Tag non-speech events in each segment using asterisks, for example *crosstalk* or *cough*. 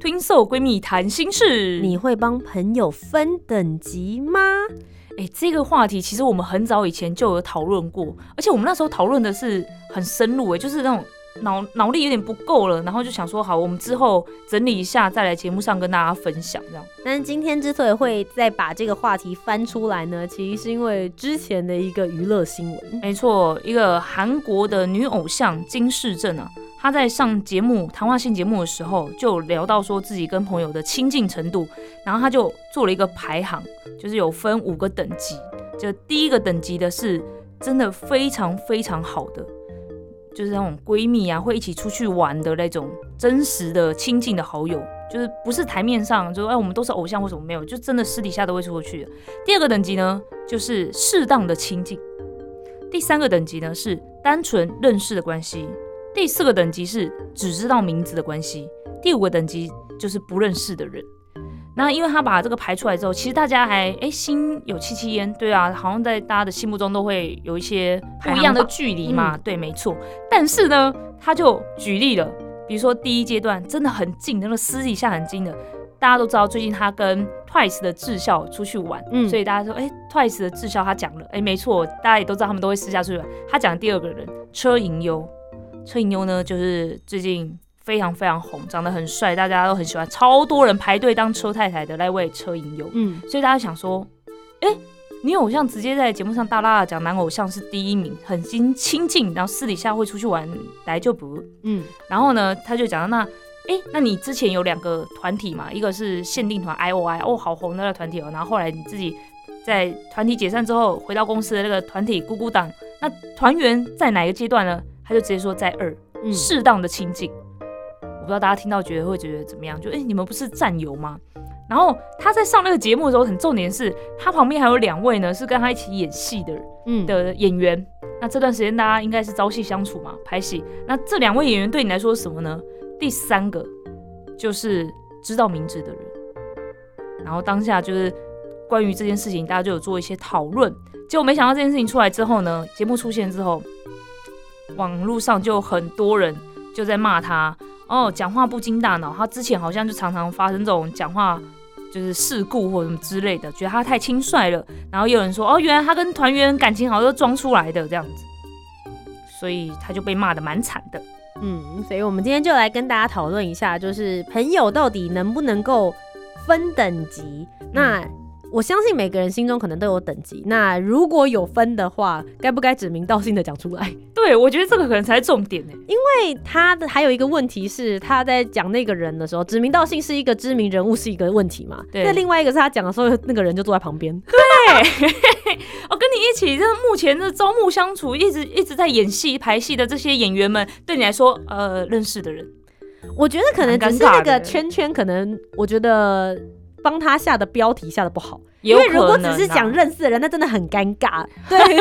Twin Soul 闺蜜谈心事，你会帮朋友分等级吗？哎，这个话题其实我们很早以前就有讨论过，而且我们那时候讨论的是很深入，哎，就是那种。脑脑力有点不够了，然后就想说好，我们之后整理一下，再来节目上跟大家分享这样。但是今天之所以会再把这个话题翻出来呢，其实是因为之前的一个娱乐新闻。没错，一个韩国的女偶像金世正啊，他在上节目谈话性节目的时候，就聊到说自己跟朋友的亲近程度，然后他就做了一个排行，就是有分五个等级，就第一个等级的是真的非常非常好的。就是那种闺蜜啊，会一起出去玩的那种真实的亲近的好友，就是不是台面上就哎我们都是偶像或什么没有，就真的私底下都会出去的。第二个等级呢，就是适当的亲近。第三个等级呢是单纯认识的关系。第四个等级是只知道名字的关系。第五个等级就是不认识的人。那因为他把这个排出来之后，其实大家还哎心有戚戚焉，对啊，好像在大家的心目中都会有一些不一样的距离嘛，对，没错。但是呢，他就举例了，比如说第一阶段真的很近，那个私底下很近的，大家都知道最近他跟 Twice 的智孝出去玩，嗯，所以大家说哎，Twice 的智孝他讲了，哎，没错，大家也都知道他们都会私下出去玩。他讲第二个人车银优，车银优呢就是最近。非常非常红，长得很帅，大家都很喜欢，超多人排队当车太太的那位车银优。嗯，所以大家想说，哎，女偶像直接在节目上大大的讲男偶像是第一名，很亲亲近，然后私底下会出去玩，来就不，嗯，然后呢，他就讲到那，哎，那你之前有两个团体嘛，一个是限定团 I O I，哦，好红的那个团体哦，然后后来你自己在团体解散之后回到公司的那个团体咕咕党，那团员在哪个阶段呢？他就直接说在二，适当的亲近。我不知道大家听到觉得会觉得怎么样？就哎，你们不是战友吗？然后他在上那个节目的时候，很重点是他旁边还有两位呢，是跟他一起演戏的，嗯的演员。那这段时间大家应该是朝夕相处嘛，拍戏。那这两位演员对你来说是什么呢？第三个就是知道名字的人。然后当下就是关于这件事情，大家就有做一些讨论。结果没想到这件事情出来之后呢，节目出现之后，网络上就很多人就在骂他。哦，讲话不经大脑，他之前好像就常常发生这种讲话就是事故或什么之类的，觉得他太轻率了。然后有人说，哦，原来他跟团员感情好像都装出来的这样子，所以他就被骂的蛮惨的。嗯，所以我们今天就来跟大家讨论一下，就是朋友到底能不能够分等级？那。我相信每个人心中可能都有等级，那如果有分的话，该不该指名道姓的讲出来？*laughs* 对，我觉得这个可能才是重点呢，因为他的还有一个问题是，他在讲那个人的时候，指名道姓是一个知名人物是一个问题嘛？对。那另外一个是他讲的时候，那个人就坐在旁边。对，我 *laughs* 跟你一起，这目前这朝暮相处，一直一直在演戏排戏的这些演员们，对你来说，呃，认识的人，我觉得可能只是那个圈圈，可能我觉得。帮他下的标题下的不好，因为如果只是讲认识的人，那真的很尴尬。*laughs* 对，就是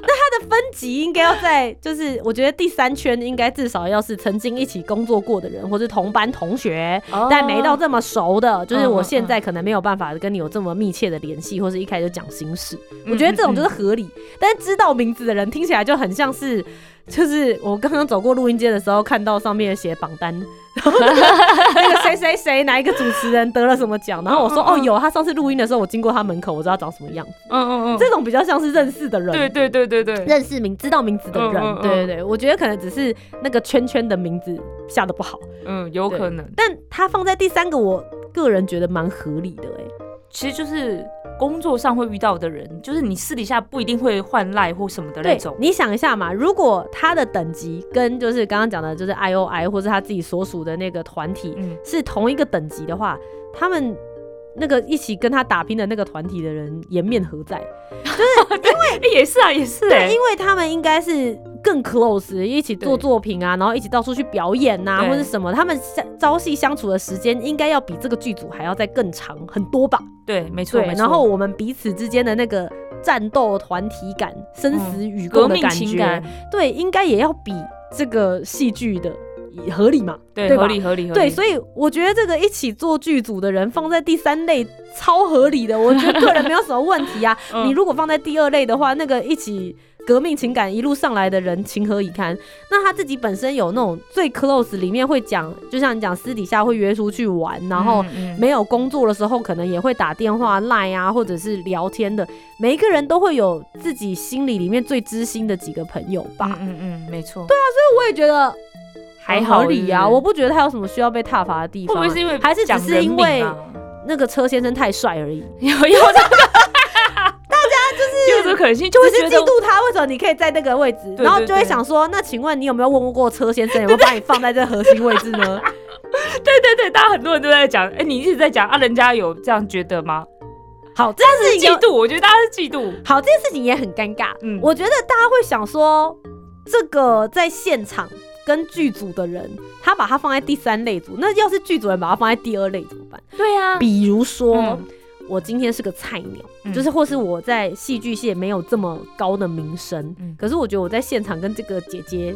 那他的分级应该要在，就是我觉得第三圈应该至少要是曾经一起工作过的人，或是同班同学，但没到这么熟的。就是我现在可能没有办法跟你有这么密切的联系，或是一开始就讲心事。我觉得这种就是合理，但是知道名字的人听起来就很像是。就是我刚刚走过录音间的时候，看到上面写榜单，然后那个 *laughs* 谁谁谁哪一个主持人得了什么奖，然后我说哦有，他上次录音的时候我经过他门口，我知道长什么样子。嗯嗯嗯，这种比较像是认识的人，对对对对对，认识名知道名字的人，对对对，我觉得可能只是那个圈圈的名字下的不好，嗯，有可能。但他放在第三个，我个人觉得蛮合理的哎，其实就是。工作上会遇到的人，就是你私底下不一定会换赖或什么的那种。你想一下嘛，如果他的等级跟就是刚刚讲的，就是 I O I 或者他自己所属的那个团体是同一个等级的话，他们那个一起跟他打拼的那个团体的人颜面何在？就是因为 *laughs* 也是啊，也是哎，因为他们应该是。更 close，一起做作品啊，然后一起到处去表演呐，或者什么，他们相朝夕相处的时间应该要比这个剧组还要再更长很多吧？对，没错。然后我们彼此之间的那个战斗团体感、生死与共的感觉，对，应该也要比这个戏剧的。合理嘛？对，合理合理。对，所以我觉得这个一起做剧组的人放在第三类超合理的，我觉得个人没有什么问题啊。*laughs* 你如果放在第二类的话，那个一起革命情感一路上来的人情何以堪？那他自己本身有那种最 close 里面会讲，就像你讲私底下会约出去玩，然后没有工作的时候可能也会打电话赖啊，或者是聊天的。每一个人都会有自己心里里面最知心的几个朋友吧？嗯嗯，没错。对啊，所以我也觉得。还合理呀，我不觉得他有什么需要被踏伐的地方。会不会是因为还是只是因为那个车先生太帅而已？有有这个，大家就是有这个可能性，就是嫉妒他为什么你可以在那个位置，然后就会想说，那请问你有没有问过车先生有没有把你放在这核心位置呢？*laughs* 对对对，大家很多人都在讲，哎，你一直在讲啊，人家有这样觉得吗？好，这件事情嫉妒，我觉得大家是嫉妒。好，这件事情也很尴尬。嗯，我觉得大家会想说，这个在现场。跟剧组的人，他把他放在第三类组，那要是剧组人把他放在第二类怎么办？对啊，比如说我今天是个菜鸟，就是或是我在戏剧界没有这么高的名声，可是我觉得我在现场跟这个姐姐。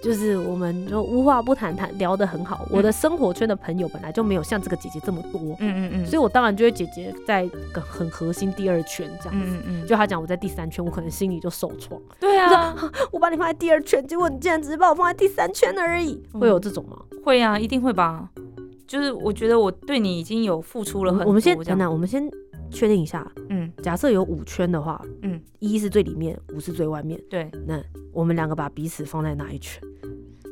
就是我们就无话不谈谈聊得很好。我的生活圈的朋友本来就没有像这个姐姐这么多，嗯嗯嗯，所以我当然就会姐姐在很核心第二圈这样子。嗯嗯就他讲我在第三圈，我可能心里就受创。对啊，我把你放在第二圈，结果你竟然只是把我放在第三圈而已，会有这种吗？会啊，一定会吧。就是我觉得我对你已经有付出了很多。我们先等等，我们先确定一下。嗯，假设有五圈的话，嗯，一是最里面，五是最外面。对，那我们两个把彼此放在哪一圈？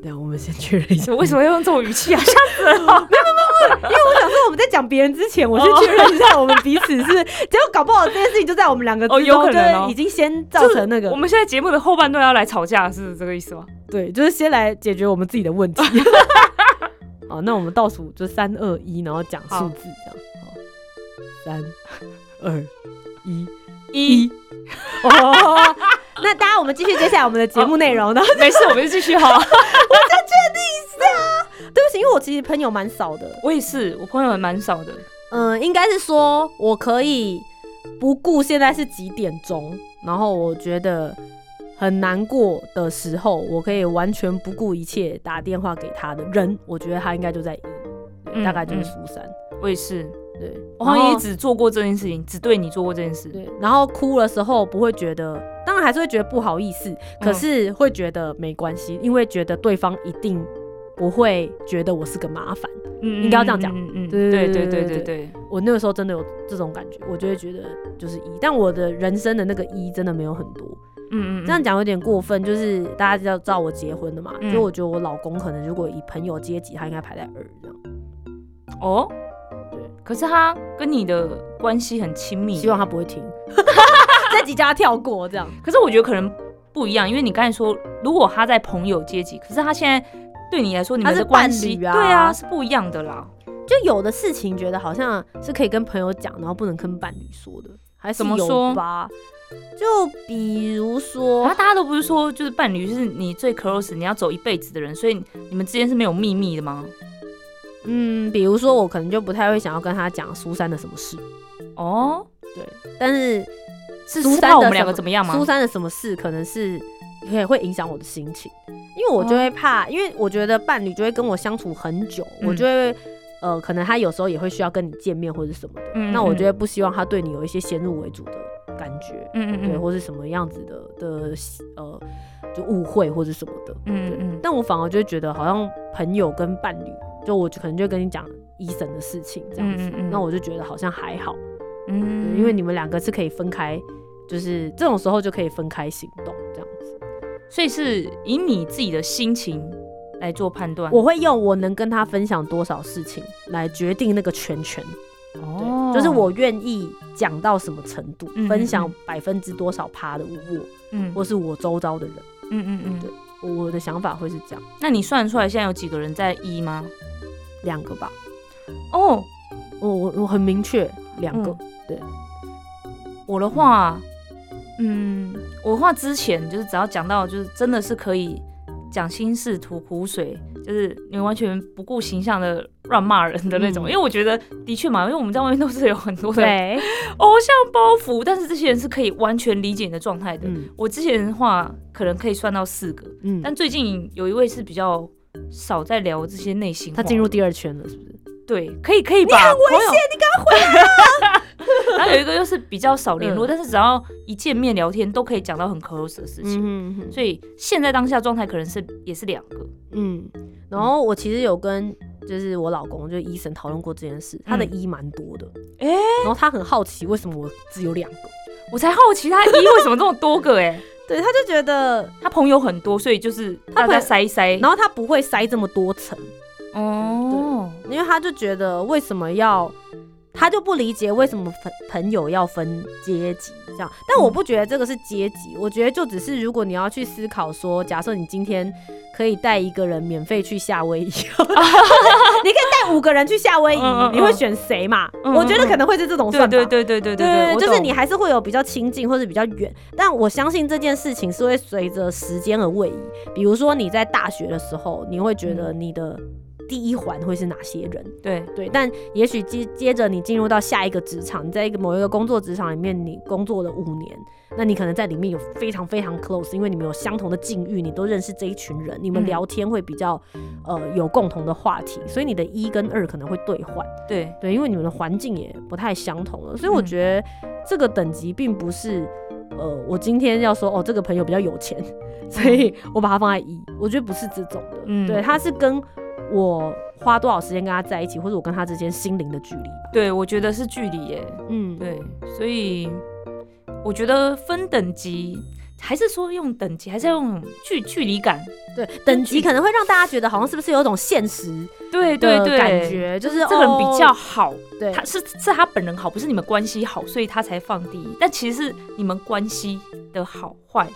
对，我们先确认一下。*laughs* 为什么要用这种语气啊？*laughs* 吓死了！没有没有没有，因为我想说我们在讲别人之前，我先确认一下我们彼此是，*laughs* 结果搞不好这件事情就在我们两个哦，有可能已经先造成那个。我们现在节目的后半段要来吵架，是这个意思吗？对，就是先来解决我们自己的问题。好，那我们倒数就三二一，然后讲数字这样。好，三二一一。*laughs* 那大家，我们继续接下来我们的节目内容呢？没事，我们就继续哈。*laughs* 我再确定一下，对不起，因为我其实朋友蛮少的。我也是，我朋友也蛮少的。嗯，应该是说我可以不顾现在是几点钟，然后我觉得很难过的时候，我可以完全不顾一切打电话给他的人，我觉得他应该就在一，大概就是苏珊。我也是。对，我好像也只做过这件事情，只对你做过这件事。对，然后哭的时候不会觉得，当然还是会觉得不好意思，可是会觉得没关系，因为觉得对方一定不会觉得我是个麻烦。嗯，应该要这样讲。嗯嗯，对对对对对对。我那个时候真的有这种感觉，我就会觉得就是一，但我的人生的那个一真的没有很多。嗯嗯，这样讲有点过分，就是大家知道知道我结婚的嘛，就我觉得我老公可能如果以朋友阶级，他应该排在二这样。哦。对可是他跟你的关系很亲密，希望他不会听，这几家跳过这样。可是我觉得可能不一样，因为你刚才说，如果他在朋友阶级，可是他现在对你来说，你们的关系啊，对啊，是不一样的啦。就有的事情觉得好像是可以跟朋友讲，然后不能跟伴侣说的，还是有吧？就比如说，大家都不是说，就是伴侣是你最 close，你要走一辈子的人，所以你们之间是没有秘密的吗？嗯，比如说我可能就不太会想要跟他讲苏珊的什么事哦，对，但是是苏珊我们两个怎么样吗？苏珊的什么事可能是也会影响我的心情，因为我就会怕，因为我觉得伴侣就会跟我相处很久，我就会呃，可能他有时候也会需要跟你见面或者什么的，那我觉得不希望他对你有一些先入为主的感觉，嗯嗯嗯，对，或是什么样子的的呃，就误会或者什么的，嗯嗯嗯，但我反而就会觉得好像朋友跟伴侣。就我就可能就跟你讲医生的事情这样子，那我就觉得好像还好，嗯，因为你们两个是可以分开，就是这种时候就可以分开行动这样子，所以是以你自己的心情来做判断。我会用我能跟他分享多少事情来决定那个全权，哦，就是我愿意讲到什么程度，分享百分之多少趴的我，嗯，或是我周遭的人，嗯嗯。嗯，对，我的想法会是这样。那你算出来现在有几个人在一吗？两个吧，哦，我我我很明确两个，对，我的话，嗯，我话之前就是只要讲到就是真的是可以讲心事吐苦水，就是你完全不顾形象的乱骂人的那种。因为我觉得的确嘛，因为我们在外面都是有很多的偶像包袱，但是这些人是可以完全理解你的状态的。我之前的话可能可以算到四个，嗯，但最近有一位是比较少在聊这些内心，他进入第二圈了，是不是？对，可以可以吧？你很危险，你赶快回来。*laughs* 然后有一个又是比较少联络，但是只要一见面聊天都可以讲到很 close 的事情。所以现在当下状态可能是也是两个。嗯，然后我其实有跟就是我老公就医生讨论过这件事，他的一蛮多的。哎，然后他很好奇为什么我只有两个，我才好奇他一为什么这么多个？哎，*laughs* 对，他就觉得他朋友很多，所以就是他在塞一塞，然后他不会塞这么多层。哦，对，因为他就觉得为什么要，他就不理解为什么朋朋友要分阶级这样。但我不觉得这个是阶级，我觉得就只是如果你要去思考说，假设你今天可以带一个人免费去夏威夷，*laughs* 你可以带五个人去夏威夷，你会选谁嘛？我觉得可能会是这种算法。对对对对对对，就是你还是会有比较亲近或者比较远，但我相信这件事情是会随着时间而位移。比如说你在大学的时候，你会觉得你的。第一环会是哪些人？对对，但也许接接着你进入到下一个职场，你在一个某一个工作职场里面，你工作了五年，那你可能在里面有非常非常 close，因为你们有相同的境遇，你都认识这一群人，你们聊天会比较呃有共同的话题，所以你的一跟二可能会兑换。对对，因为你们的环境也不太相同了，所以我觉得这个等级并不是呃，我今天要说哦，这个朋友比较有钱，所以我把它放在一，我觉得不是这种的，嗯，对，他是跟。我花多少时间跟他在一起，或者我跟他之间心灵的距离？对，我觉得是距离耶。嗯，对，所以我觉得分等级，还是说用等级，还是要用距距离感？对，等级可能会让大家觉得好像是不是有一种现实？对对对，感觉就是这个人比较好，对，他是是他本人好，不是你们关系好，所以他才放第一。但其实是你们关系的好坏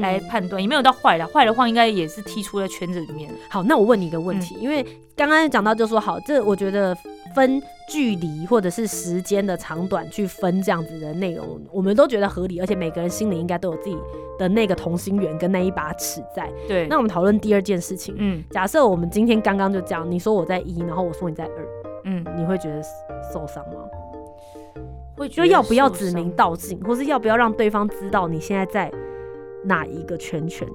来判断，也没有到坏了，坏的话应该也是踢出了圈子里面。好，那我问你一个问题，因为刚刚讲到就说好，这我觉得分距离或者是时间的长短去分这样子的内容，我们都觉得合理，而且每个人心里应该都有自己的那个同心圆跟那一把尺在。对，那我们讨论第二件事情，嗯，假设我们今天刚刚就讲，你说我在一，然后我说你在二，嗯，你会觉得受伤吗？会就要不要指名道姓，或是要不要让对方知道你现在在哪一个圈圈？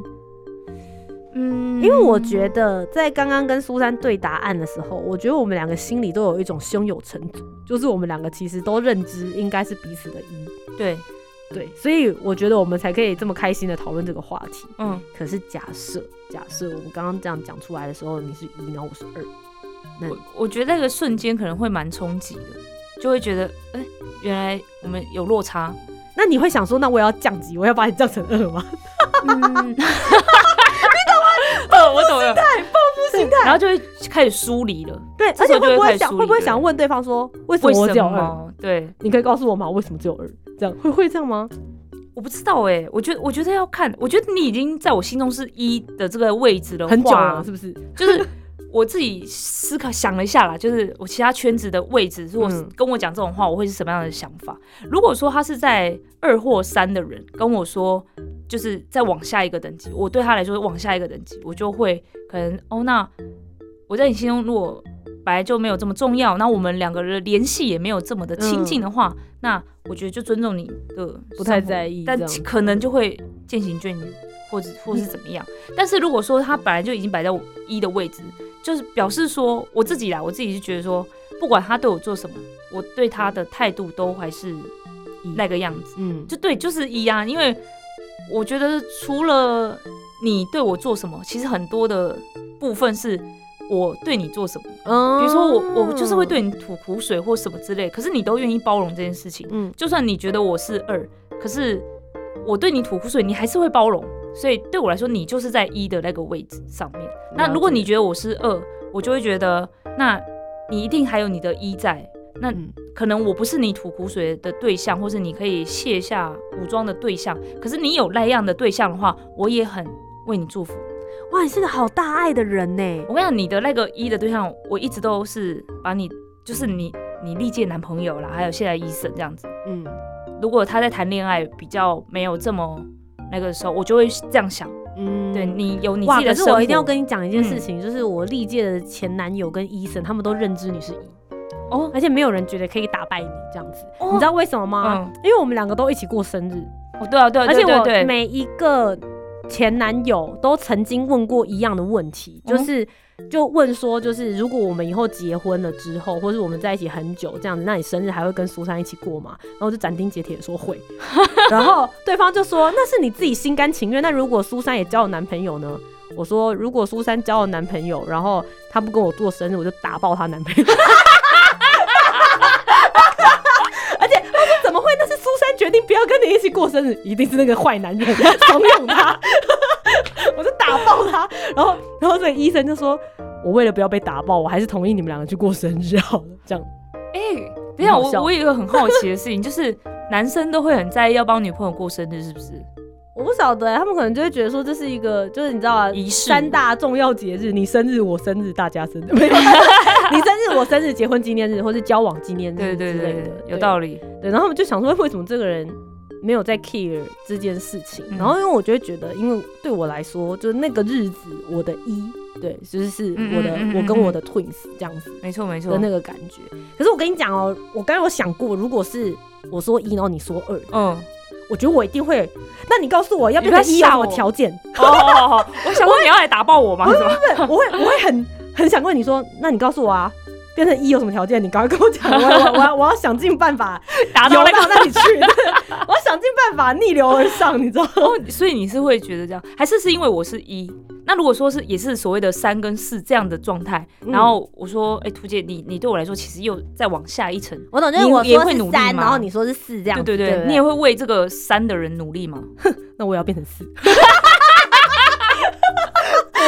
嗯，因为我觉得在刚刚跟苏珊对答案的时候，我觉得我们两个心里都有一种胸有成竹，就是我们两个其实都认知应该是彼此的一，对对，所以我觉得我们才可以这么开心的讨论这个话题。嗯，可是假设假设我们刚刚这样讲出来的时候，你是一，然后我是二，那我觉得那个瞬间可能会蛮冲击的，就会觉得哎，原来我们有落差。那你会想说，那我要降级，我要把你降成二吗？*laughs* *laughs* 我懂了，报复心态，然后就会开始疏离了。对，而且会不会想，会不会想问对方说，为什么我只有二？对，你可以告诉我吗？为什么只有二？这样会会这样吗？我不知道哎，我觉得我觉得要看，我觉得你已经在我心中是一的这个位置了，很久了，是不是？就是我自己思考想了一下啦，就是我其他圈子的位置，如果跟我讲这种话，我会是什么样的想法？如果说他是在二或三的人跟我说。就是再往下一个等级，我对他来说往下一个等级，我就会可能哦，那我在你心中如果本来就没有这么重要，那我们两个人联系也没有这么的亲近的话，那我觉得就尊重你的，不太在意，但可能就会渐行渐远，或者或是怎么样。但是如果说他本来就已经摆在我一的位置，就是表示说我自己啦，我自己就觉得说，不管他对我做什么，我对他的态度都还是那个样子，嗯，就对，就是一样，因为。我觉得除了你对我做什么，其实很多的部分是我对你做什么。嗯，比如说我我就是会对你吐苦水或什么之类，可是你都愿意包容这件事情。嗯，就算你觉得我是二，可是我对你吐苦水，你还是会包容。所以对我来说，你就是在一的那个位置上面。那如果你觉得我是二，我就会觉得，那你一定还有你的一在。那可能我不是你吐苦水的对象，或是你可以卸下武装的对象。可是你有那样的对象的话，我也很为你祝福。哇，你是个好大爱的人呢！我跟你讲，你的那个一的对象，我一直都是把你，就是你，你历届男朋友啦，还有现在医生这样子。嗯，如果他在谈恋爱比较没有这么那个时候，我就会这样想。嗯，对你有你自己的可是我一定要跟你讲一件事情，就是我历届的前男友跟医生，他们都认知你是一哦，而且没有人觉得可以打败你这样子。你知道为什么吗？因为我们两个都一起过生日。哦，对啊，对啊，而且我每一个前男友都曾经问过一样的问题，就是。就问说，就是如果我们以后结婚了之后，或是我们在一起很久这样子，那你生日还会跟苏珊一起过吗？然后就斩钉截铁说会，*laughs* 然后对方就说那是你自己心甘情愿。那如果苏珊也交了男朋友呢？我说如果苏珊交了男朋友，然后他不跟我过生日，我就打爆她男朋友。而且他说怎么会？那是苏珊决定不要跟你一起过生日，一定是那个坏男人 *laughs* 怂恿他。*laughs* 我就打爆他，然后，然后这个医生就说：“我为了不要被打爆，我还是同意你们两个去过生日好了。”这样，哎，等下我我有一个很好奇的事情，*laughs* 就是男生都会很在意要帮女朋友过生日，是不是？我不晓得，他们可能就会觉得说这是一个，就是你知道啊，仪式，三大重要节日，你生日、我生日、大家生日，你生日、我生日、结婚纪念日，或是交往纪念日，对对对，有道理。对，然后他们就想说，为什么这个人？没有在 care 这件事情，然后因为我就会觉得，因为对我来说，就是那个日子，我的一对，就是是我的，我跟我的 twins 这样子，没错没错的那个感觉。可是我跟你讲哦，我刚刚有想过，如果是我说一，然后你说二，嗯，我觉得我一定会。那你告诉我要不要一有什么条件？哦，我想问你要来打爆我吗？不是不是，我会我会很很想问你说，那你告诉我啊。变成一有什么条件？你赶快跟我讲，我 *laughs* 我我要我要想尽办法 *laughs* 达到那里去，*laughs* 我要想尽办法逆流而上，你知道吗？所以你是会觉得这样，还是是因为我是一？那如果说是也是所谓的三跟四这样的状态，然后我说，哎，图姐，你你对我来说其实又再往下一层，我懂，就是我说是三，然后你说是四这样，对对对，你也会为这个三的人努力吗？那我要变成四，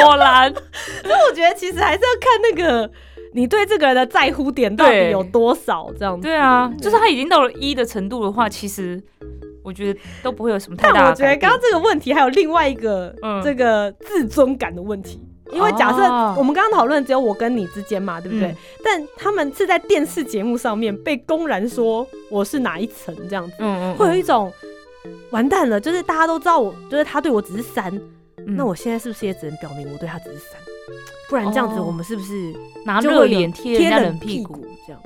果然，所以我觉得其实还是要看那个。你对这个人的在乎点到底有多少？这样子对啊，就是他已经到了一的程度的话，其实我觉得都不会有什么太大。但我觉得刚刚这个问题还有另外一个这个自尊感的问题，因为假设我们刚刚讨论只有我跟你之间嘛，对不对？但他们是在电视节目上面被公然说我是哪一层这样子，嗯嗯，会有一种完蛋了，就是大家都知道我，就是他对我只是三，那我现在是不是也只能表明我对他只是三？不然这样子，我们是不是拿热脸贴人家冷屁股？这样，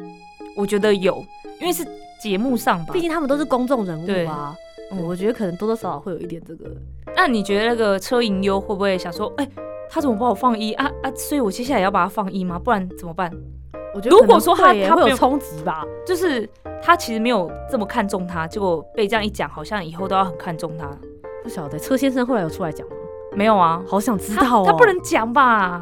我觉得有，因为是节目上吧，毕竟他们都是公众人物啊。我觉得可能多多少少会有一点这个。那你觉得那个车银优会不会想说，哎，他怎么把我放一啊啊？所以我接下来要把他放一吗？不然怎么办？我觉得如果说他他会有冲击吧，就是他其实没有这么看重他，结果被这样一讲，好像以后都要很看重他。不晓得车先生后来有出来讲吗？没有啊，好想知道哦。他不能讲吧？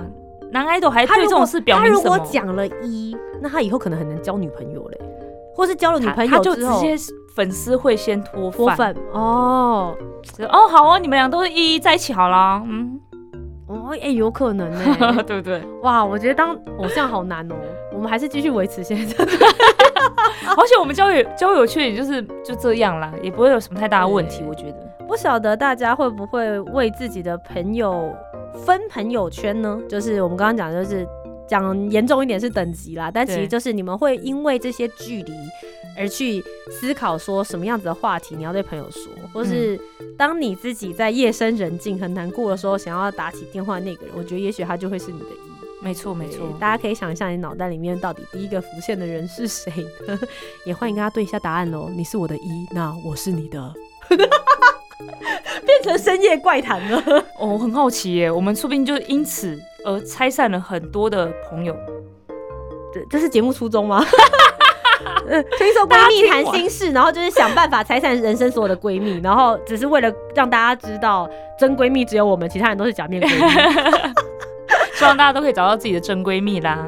男 idol 还对这种事表明什么？他如果讲了一，那他以后可能很难交女朋友嘞，或是交了女朋友他就直接粉丝会先脱粉哦。哦，好啊，你们俩都是一一在一起好了。嗯，哦，哎，有可能呢，*laughs* 对不对？哇，我觉得当偶像好难哦。我们还是继续维持现在。*laughs* 而且我们交友交友圈也就是就这样啦，也不会有什么太大的问题。我觉得，不晓得大家会不会为自己的朋友。分朋友圈呢，就是我们刚刚讲，就是讲严重一点是等级啦，但其实就是你们会因为这些距离而去思考说什么样子的话题你要对朋友说，或是当你自己在夜深人静很难过的时候，想要打起电话那个人，我觉得也许他就会是你的一。没错没错，大家可以想一下你脑袋里面到底第一个浮现的人是谁，*laughs* 也欢迎跟他对一下答案喽。你是我的一，那我是你的。*laughs* *laughs* 变成深夜怪谈了哦，我很好奇耶，我们说不定就因此而拆散了很多的朋友。对，这是节目初衷吗？*laughs* 听说闺蜜谈心事，然后就是想办法拆散人生所有的闺蜜，然后只是为了让大家知道真闺蜜只有我们，其他人都是假面闺蜜。*laughs* 希望大家都可以找到自己的真闺蜜啦。